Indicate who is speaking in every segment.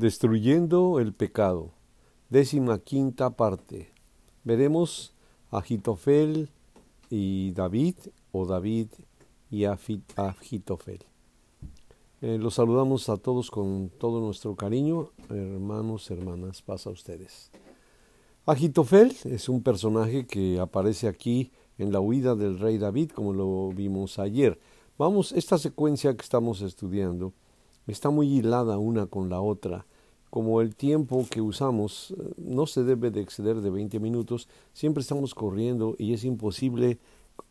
Speaker 1: Destruyendo el pecado. Décima quinta parte. Veremos a Agitofel y David o David y Agitofel. Eh, los saludamos a todos con todo nuestro cariño, hermanos, hermanas, pasa a ustedes. Agitofel es un personaje que aparece aquí en la huida del rey David, como lo vimos ayer. Vamos, esta secuencia que estamos estudiando está muy hilada una con la otra como el tiempo que usamos eh, no se debe de exceder de 20 minutos, siempre estamos corriendo y es imposible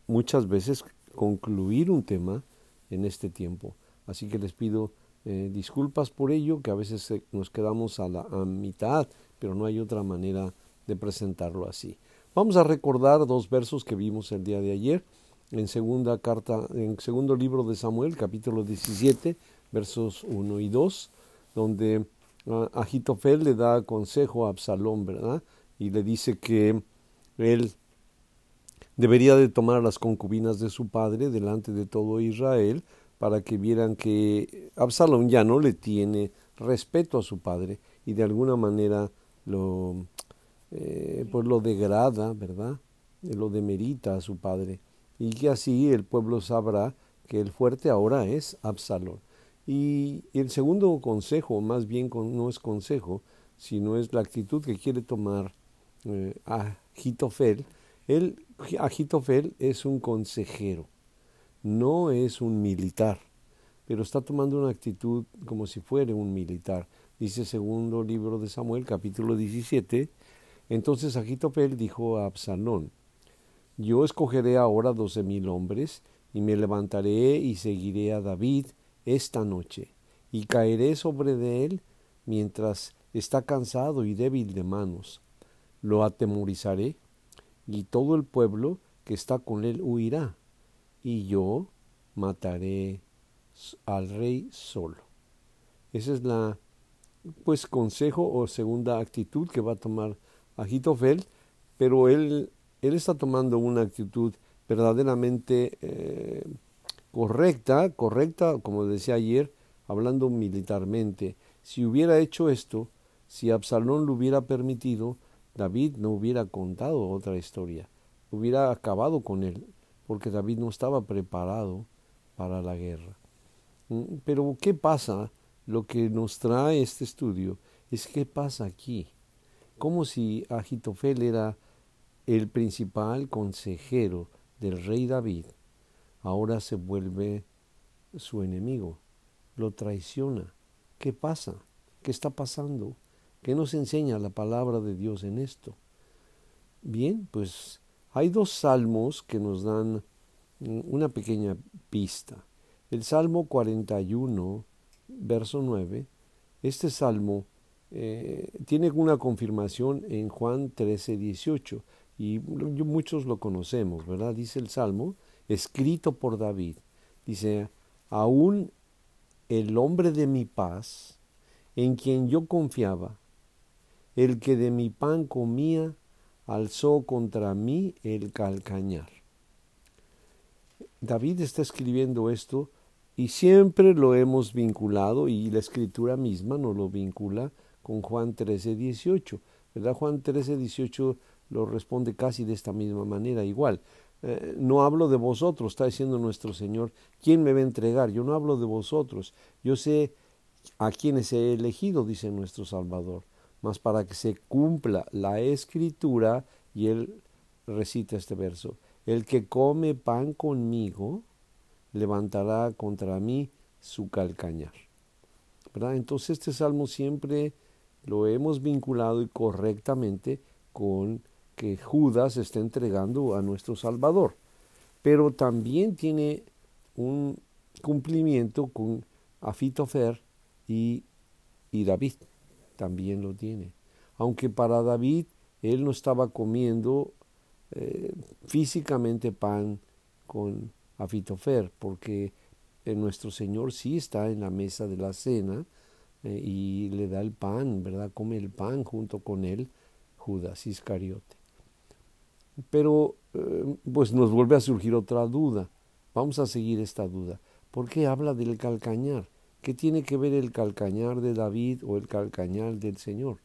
Speaker 1: muchas veces concluir un tema en este tiempo. Así que les pido eh, disculpas por ello, que a veces eh, nos quedamos a la mitad, pero no hay otra manera de presentarlo así. Vamos a recordar dos versos que vimos el día de ayer en segunda carta, en segundo libro de Samuel, capítulo 17, versos 1 y 2, donde Agitofel le da consejo a Absalón, ¿verdad? Y le dice que él debería de tomar las concubinas de su padre delante de todo Israel para que vieran que Absalón ya no le tiene respeto a su padre y de alguna manera lo, eh, pues lo degrada, ¿verdad? Lo demerita a su padre y que así el pueblo sabrá que el fuerte ahora es Absalón. Y el segundo consejo, más bien no es consejo, sino es la actitud que quiere tomar eh, Agitofel. Él, Agitofel es un consejero, no es un militar, pero está tomando una actitud como si fuera un militar. Dice segundo libro de Samuel, capítulo 17. Entonces Agitofel dijo a Absalón, yo escogeré ahora doce mil hombres, y me levantaré y seguiré a David, esta noche, y caeré sobre de él mientras está cansado y débil de manos. Lo atemorizaré, y todo el pueblo que está con él huirá, y yo mataré al rey solo. Esa es la, pues, consejo o segunda actitud que va a tomar Agitofel, pero él, él está tomando una actitud verdaderamente eh, correcta, correcta, como decía ayer, hablando militarmente. Si hubiera hecho esto, si Absalón lo hubiera permitido, David no hubiera contado otra historia, hubiera acabado con él, porque David no estaba preparado para la guerra. Mm, pero ¿qué pasa? Lo que nos trae este estudio es qué pasa aquí. Como si Agitofel era el principal consejero del rey David ahora se vuelve su enemigo, lo traiciona. ¿Qué pasa? ¿Qué está pasando? ¿Qué nos enseña la palabra de Dios en esto? Bien, pues hay dos salmos que nos dan una pequeña pista. El Salmo 41, verso 9, este salmo eh, tiene una confirmación en Juan 13, 18, y muchos lo conocemos, ¿verdad? Dice el salmo, escrito por David. Dice, aún el hombre de mi paz, en quien yo confiaba, el que de mi pan comía, alzó contra mí el calcañar. David está escribiendo esto y siempre lo hemos vinculado y la escritura misma nos lo vincula con Juan 13, 18. ¿Verdad? Juan 13, 18 lo responde casi de esta misma manera, igual. Eh, no hablo de vosotros, está diciendo nuestro Señor, ¿quién me va a entregar? Yo no hablo de vosotros, yo sé a quienes he elegido, dice nuestro Salvador, mas para que se cumpla la escritura, y él recita este verso, el que come pan conmigo, levantará contra mí su calcañar. ¿Verdad? Entonces este salmo siempre lo hemos vinculado y correctamente con que Judas está entregando a nuestro Salvador. Pero también tiene un cumplimiento con Afitofer y, y David. También lo tiene. Aunque para David él no estaba comiendo eh, físicamente pan con Afitofer, porque nuestro Señor sí está en la mesa de la cena eh, y le da el pan, ¿verdad? Come el pan junto con él, Judas Iscariote. Pero eh, pues nos vuelve a surgir otra duda. Vamos a seguir esta duda. ¿Por qué habla del calcañar? ¿Qué tiene que ver el calcañar de David o el calcañar del Señor?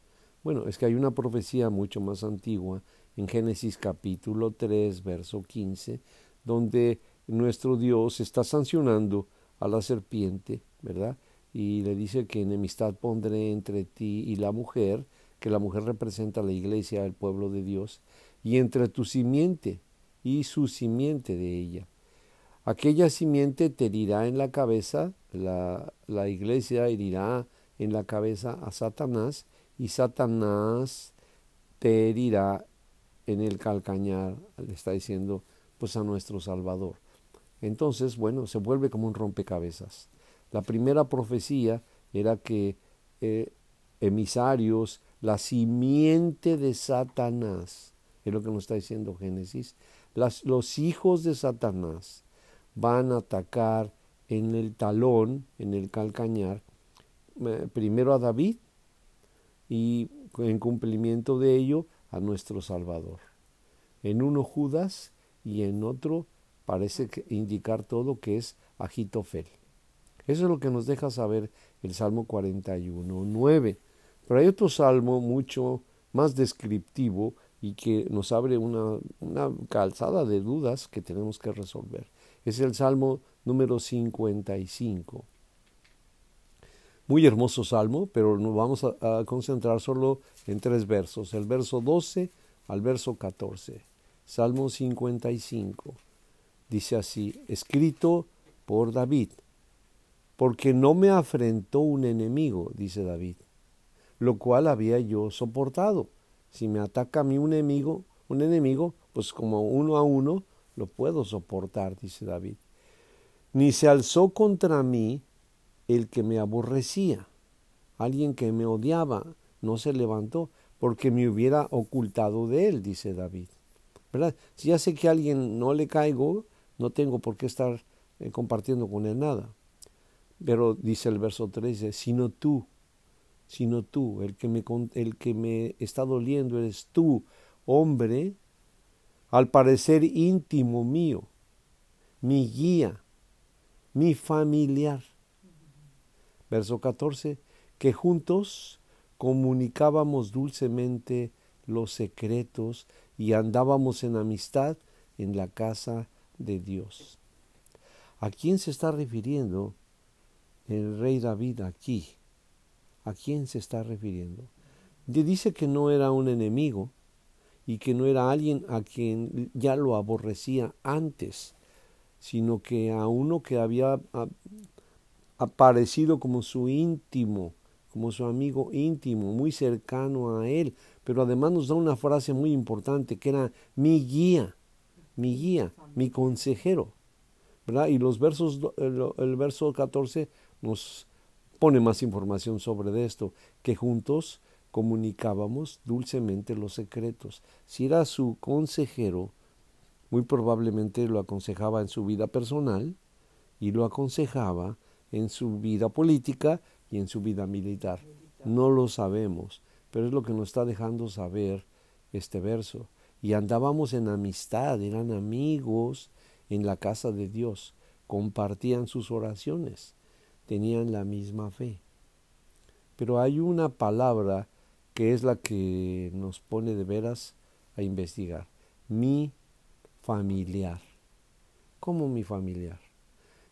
Speaker 1: Bueno, es que hay una profecía mucho más antigua en Génesis capítulo 3, verso 15, donde nuestro Dios está sancionando a la serpiente, ¿verdad? Y le dice que enemistad pondré entre ti y la mujer, que la mujer representa a la iglesia, el pueblo de Dios, y entre tu simiente y su simiente de ella. Aquella simiente te herirá en la cabeza, la, la iglesia herirá en la cabeza a Satanás, y Satanás te herirá en el calcañar, le está diciendo pues a nuestro Salvador. Entonces, bueno, se vuelve como un rompecabezas. La primera profecía era que eh, emisarios, la simiente de Satanás, es lo que nos está diciendo Génesis, los hijos de Satanás van a atacar en el talón, en el calcañar, eh, primero a David y en cumplimiento de ello a nuestro Salvador. En uno Judas y en otro parece indicar todo que es Agitofel. Eso es lo que nos deja saber el Salmo 41, 9. Pero hay otro salmo mucho más descriptivo y que nos abre una, una calzada de dudas que tenemos que resolver. Es el Salmo número 55. Muy hermoso salmo, pero nos vamos a, a, concentrar solo en tres versos, el verso 12 al verso 14. Salmo 55. Dice así, escrito por David, porque no me afrentó un enemigo, dice David, lo cual había yo soportado. Si me ataca a mí un enemigo, un enemigo, pues como uno a uno lo puedo soportar, dice David. Ni se alzó contra mí el que me aborrecía, alguien que me odiaba, no se levantó, porque me hubiera ocultado de él, dice David. ¿Verdad? Si ya sé que a alguien no le caigo, no tengo por qué estar eh, compartiendo con él nada. Pero dice el verso 13, sino tú, sino tú, el que me, el que me está doliendo eres tú, hombre, al parecer íntimo mío, mi guía, mi familiar verso 14, que juntos comunicábamos dulcemente los secretos y andábamos en amistad en la casa de Dios. ¿A quién se está refiriendo el rey David aquí? ¿A quién se está refiriendo? Dice que no era un enemigo y que no era alguien a quien ya lo aborrecía antes, sino que a uno que había aparecido como su íntimo, como su amigo íntimo, muy cercano a él. Pero además nos da una frase muy importante que era mi guía, mi guía, mi consejero. Y los versos, el, el verso 14 nos pone más información sobre esto, que juntos comunicábamos dulcemente los secretos. Si era su consejero, muy probablemente lo aconsejaba en su vida personal y lo aconsejaba en su vida política y en su vida militar. No lo sabemos, pero es lo que nos está dejando saber este verso. Y andábamos en amistad, eran amigos en la casa de Dios, compartían sus oraciones, tenían la misma fe. Pero hay una palabra que es la que nos pone de veras a investigar. Mi familiar. ¿Cómo mi familiar?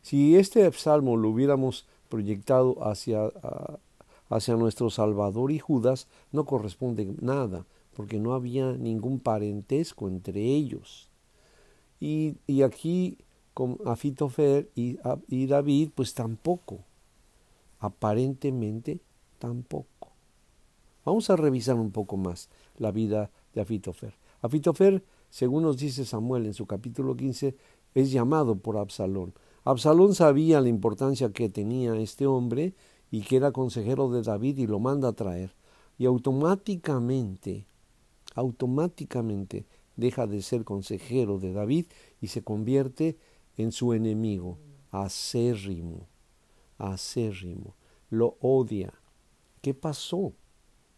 Speaker 1: Si este salmo lo hubiéramos proyectado hacia, hacia nuestro Salvador y Judas, no corresponde nada, porque no había ningún parentesco entre ellos. Y, y aquí con Afitofer y, y David, pues tampoco. Aparentemente tampoco. Vamos a revisar un poco más la vida de Afitofer. Afitofer, según nos dice Samuel en su capítulo 15, es llamado por Absalón. Absalón sabía la importancia que tenía este hombre y que era consejero de David y lo manda a traer. Y automáticamente, automáticamente deja de ser consejero de David y se convierte en su enemigo, acérrimo, acérrimo. Lo odia. ¿Qué pasó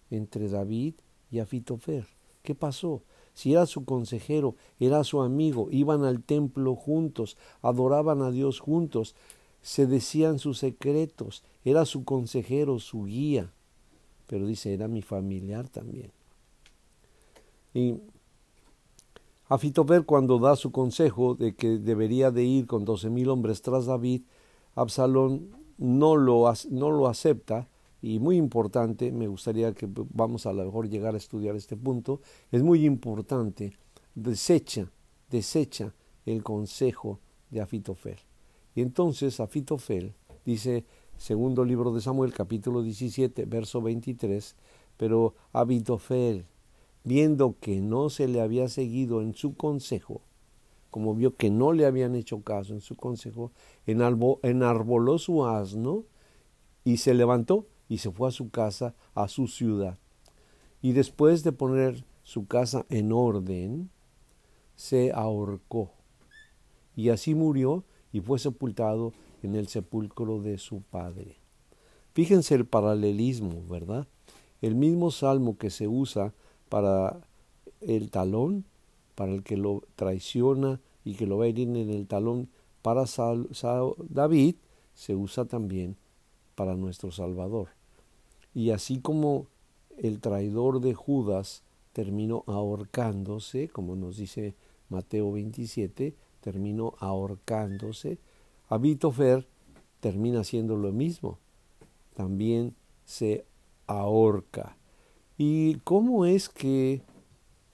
Speaker 1: entre David y Afitofer? ¿Qué pasó? si era su consejero, era su amigo, iban al templo juntos, adoraban a Dios juntos, se decían sus secretos, era su consejero, su guía, pero dice, era mi familiar también. Y Afitofer cuando da su consejo de que debería de ir con doce mil hombres tras David, Absalón no lo, no lo acepta y muy importante, me gustaría que vamos a lo mejor llegar a estudiar este punto, es muy importante, desecha, desecha el consejo de Afitofel. Y entonces Afitofel dice, segundo libro de Samuel, capítulo 17, verso 23, pero Afitofel, viendo que no se le había seguido en su consejo, como vio que no le habían hecho caso en su consejo, enarboló su asno y se levantó y se fue a su casa, a su ciudad. Y después de poner su casa en orden, se ahorcó. Y así murió y fue sepultado en el sepulcro de su padre. Fíjense el paralelismo, ¿verdad? El mismo salmo que se usa para el talón, para el que lo traiciona y que lo va a herir en el talón para David, se usa también para nuestro Salvador. Y así como el traidor de Judas terminó ahorcándose, como nos dice Mateo 27, terminó ahorcándose, Abitofer termina haciendo lo mismo, también se ahorca. ¿Y cómo es que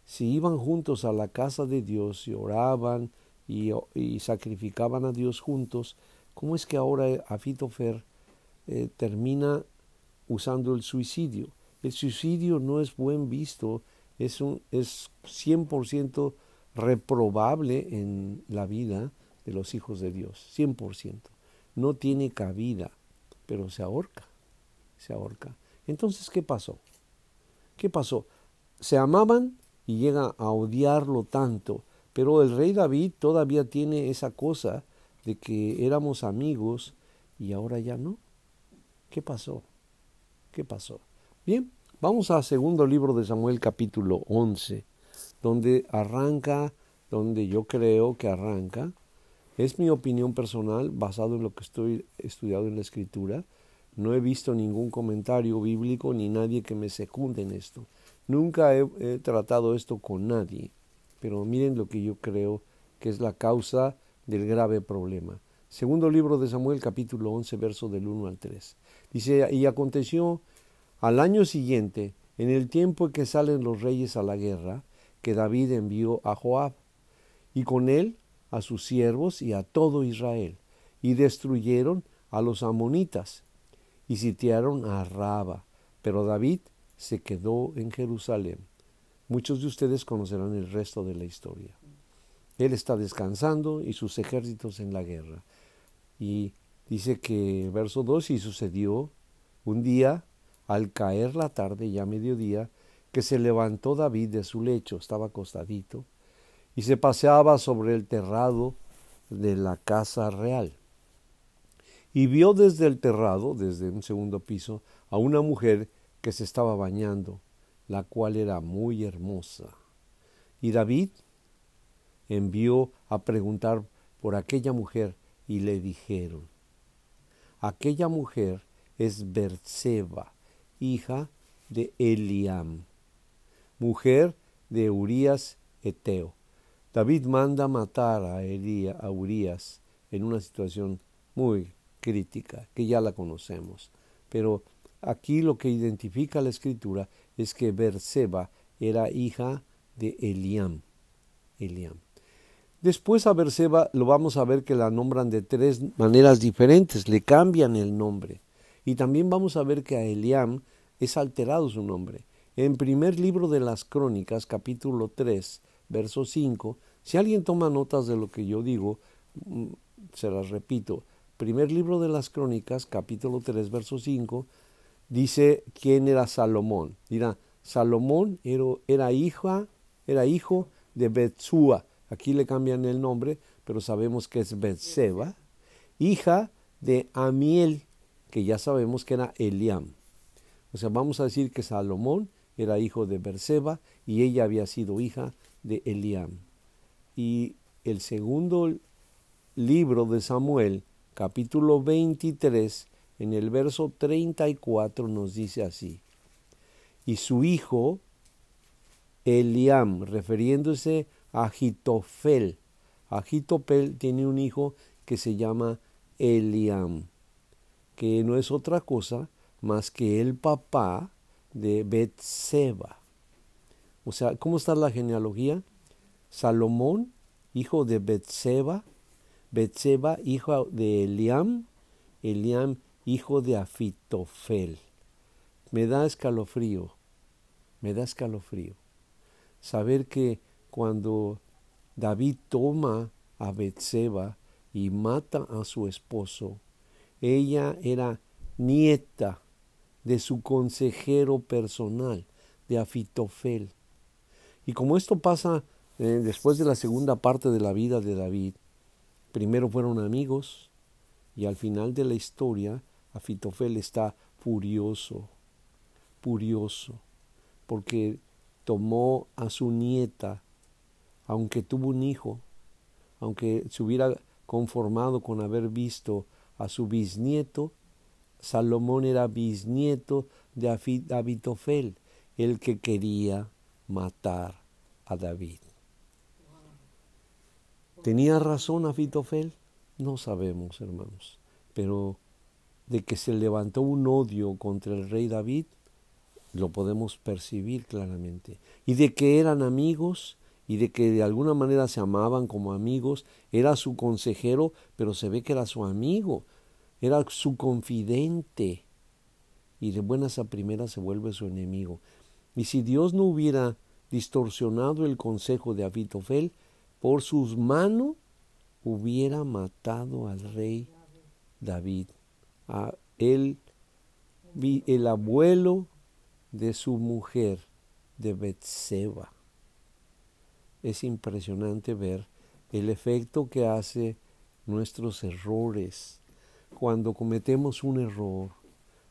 Speaker 1: si iban juntos a la casa de Dios y oraban y, sacrificaban a Dios juntos, cómo es que ahora Afitofer eh, termina usando el suicidio? El suicidio no es buen visto, es, un, es 100% reprobable en la vida de los hijos de Dios, 100%. No tiene cabida, pero se ahorca, se ahorca. Entonces, ¿qué pasó? ¿Qué pasó? Se amaban y llega a odiarlo tanto, pero el rey David todavía tiene esa cosa de que éramos amigos y ahora ya no. ¿Qué pasó? ¿Qué pasó? Bien, vamos al segundo libro de Samuel capítulo 11, donde arranca, donde yo creo que arranca, es mi opinión personal basado en lo que estoy estudiado en la escritura, no he visto ningún comentario bíblico ni nadie que me secunde en esto. Nunca he, tratado esto con nadie, pero miren lo que yo creo que es la causa del grave problema. Segundo libro de Samuel, capítulo 11, verso del 1 al 3. Dice, y aconteció al año siguiente, en el tiempo en que salen los reyes a la guerra, que David envió a Joab, y con él a sus siervos y a todo Israel, y destruyeron a los amonitas, y sitiaron a Raba, pero David se quedó en Jerusalén. Muchos de ustedes conocerán el resto de la historia. Él está descansando y sus ejércitos en la guerra. Y dice que, verso 2, y sucedió un día, al caer la tarde, ya mediodía, que se levantó David de su lecho, estaba acostadito, y se paseaba sobre el terrado de la casa real y vio desde el terrado, desde un segundo piso, a una mujer que se estaba bañando, la cual era muy hermosa. Y David envió a preguntar por aquella mujer y le dijeron, aquella mujer es Berseba, hija de Eliam, mujer de Urías Eteo. David manda matar a, Elía, a Urías en una situación muy crítica, que ya la conocemos. Pero aquí lo que identifica la escritura es que Berseba era hija de Eliam. Eliam. Después a Berseba lo vamos a ver que la nombran de tres maneras diferentes, le cambian el nombre. Y también vamos a ver que a Eliam es alterado su nombre. En primer libro de las Crónicas, capítulo 3, verso 5, si alguien toma notas de lo que yo digo, mm, se las repito. Primer libro de las Crónicas, capítulo 3, verso 5, dice quién era Salomón. Dirá, Salomón era, hija, era hijo de Betsúa. Aquí le cambian el nombre, pero sabemos que es Betseba. Hija de Amiel, que ya sabemos que era Eliam. O sea, vamos a decir que Salomón era hijo de Berseba y ella había sido hija de Eliam. Y el segundo libro de Samuel capítulo 23, en el verso 34 nos dice así, y su hijo Eliam, refiriéndose a Agitofel. Agitofel tiene un hijo que se llama Eliam, que no es otra cosa más que el papá de Betseba. O sea, ¿cómo está la genealogía? Salomón, hijo de Betseba, Betseba, hijo de Eliam, Eliam, hijo de Afitofel. Me da escalofrío, me da escalofrío. Saber que cuando David toma a Betseba y mata a su esposo, ella era nieta de su consejero personal, de Afitofel. Y como esto pasa eh, después de la segunda parte de la vida de David, primero fueron amigos y al final de la historia Afitofel está furioso, furioso, porque tomó a su nieta, aunque tuvo un hijo, aunque se hubiera conformado con haber visto a su bisnieto, Salomón era bisnieto de Abitofel, el que quería matar a David. ¿Tenía razón Abitofel? No sabemos, hermanos, pero de que se levantó un odio contra el rey David, lo podemos percibir claramente. Y de que eran amigos y de que de alguna manera se amaban como amigos, era su consejero, pero se ve que era su amigo, era su confidente. Y de buenas a primeras se vuelve su enemigo. Y si Dios no hubiera distorsionado el consejo de Abitofel, por sus manos hubiera matado al rey David, a él, el abuelo de su mujer, de Betseba. Es impresionante ver el efecto que hace nuestros errores. Cuando cometemos un error,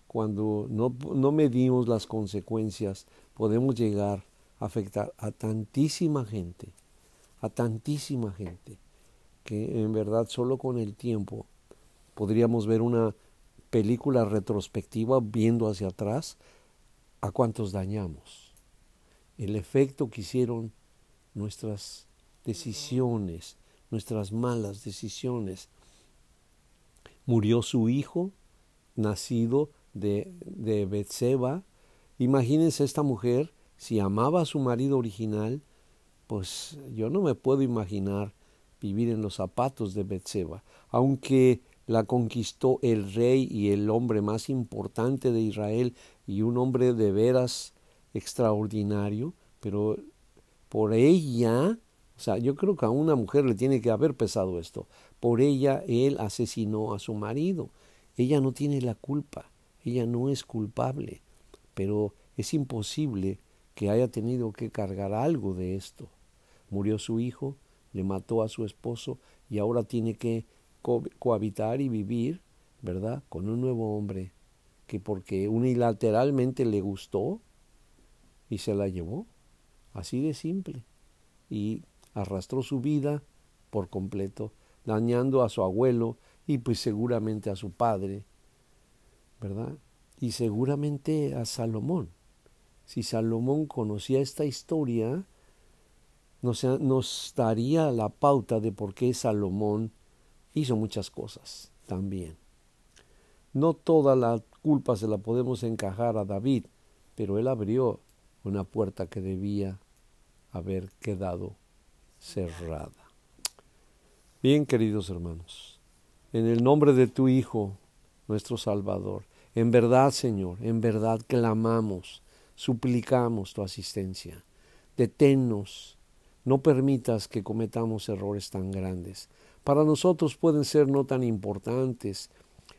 Speaker 1: cuando no, no medimos las consecuencias, podemos llegar a afectar a tantísima gente, a tantísima gente, que en verdad solo con el tiempo podríamos ver una película retrospectiva viendo hacia atrás a cuántos dañamos, el efecto que hicieron nuestras decisiones, nuestras malas decisiones. Murió su hijo, nacido de, de Betseba. Imagínense esta mujer, si amaba a su marido original, pues yo no me puedo imaginar vivir en los zapatos de Betseba, aunque la conquistó el rey y el hombre más importante de Israel y un hombre de veras extraordinario, pero por ella, o sea, yo creo que a una mujer le tiene que haber pesado esto, por ella él asesinó a su marido. Ella no tiene la culpa, ella no es culpable, pero es imposible que haya tenido que cargar algo de esto. Murió su hijo, le mató a su esposo y ahora tiene que cohabitar y vivir, ¿verdad? Con un nuevo hombre que porque unilateralmente le gustó y se la llevó, así de simple, y arrastró su vida por completo, dañando a su abuelo y pues seguramente a su padre, ¿verdad? Y seguramente a Salomón. Si Salomón conocía esta historia, nos, daría la pauta de por qué Salomón hizo muchas cosas también. No toda la culpa se la podemos encajar a David, pero él abrió una puerta que debía haber quedado cerrada. Bien, queridos hermanos, en el nombre de tu Hijo, nuestro Salvador, en verdad, Señor, en verdad clamamos, suplicamos tu asistencia. Deténnos, no permitas que cometamos errores tan grandes para nosotros pueden ser no tan importantes,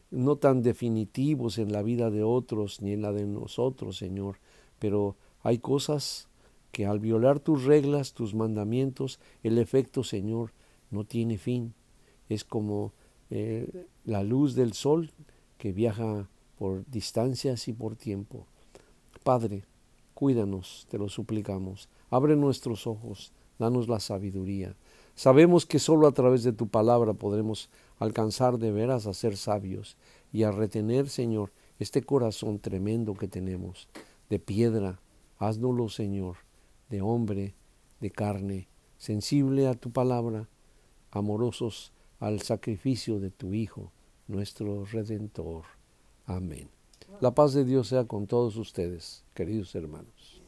Speaker 1: no tan definitivos en la vida de otros ni en la de nosotros, Señor, pero hay cosas que al violar tus reglas, tus mandamientos, el efecto, Señor, no tiene fin. Es como eh, la luz del sol que viaja por distancias y por tiempo. Padre, cuídanos, te lo suplicamos. Abre nuestros ojos, danos la sabiduría. Sabemos que solo a través de tu palabra podremos alcanzar de veras a ser sabios y a retener, Señor, este corazón tremendo que tenemos, de piedra, haznoslo, Señor, de hombre, de carne, sensible a tu palabra, amorosos al sacrificio de tu Hijo, nuestro Redentor. Amén. La paz de Dios sea con todos ustedes, queridos hermanos.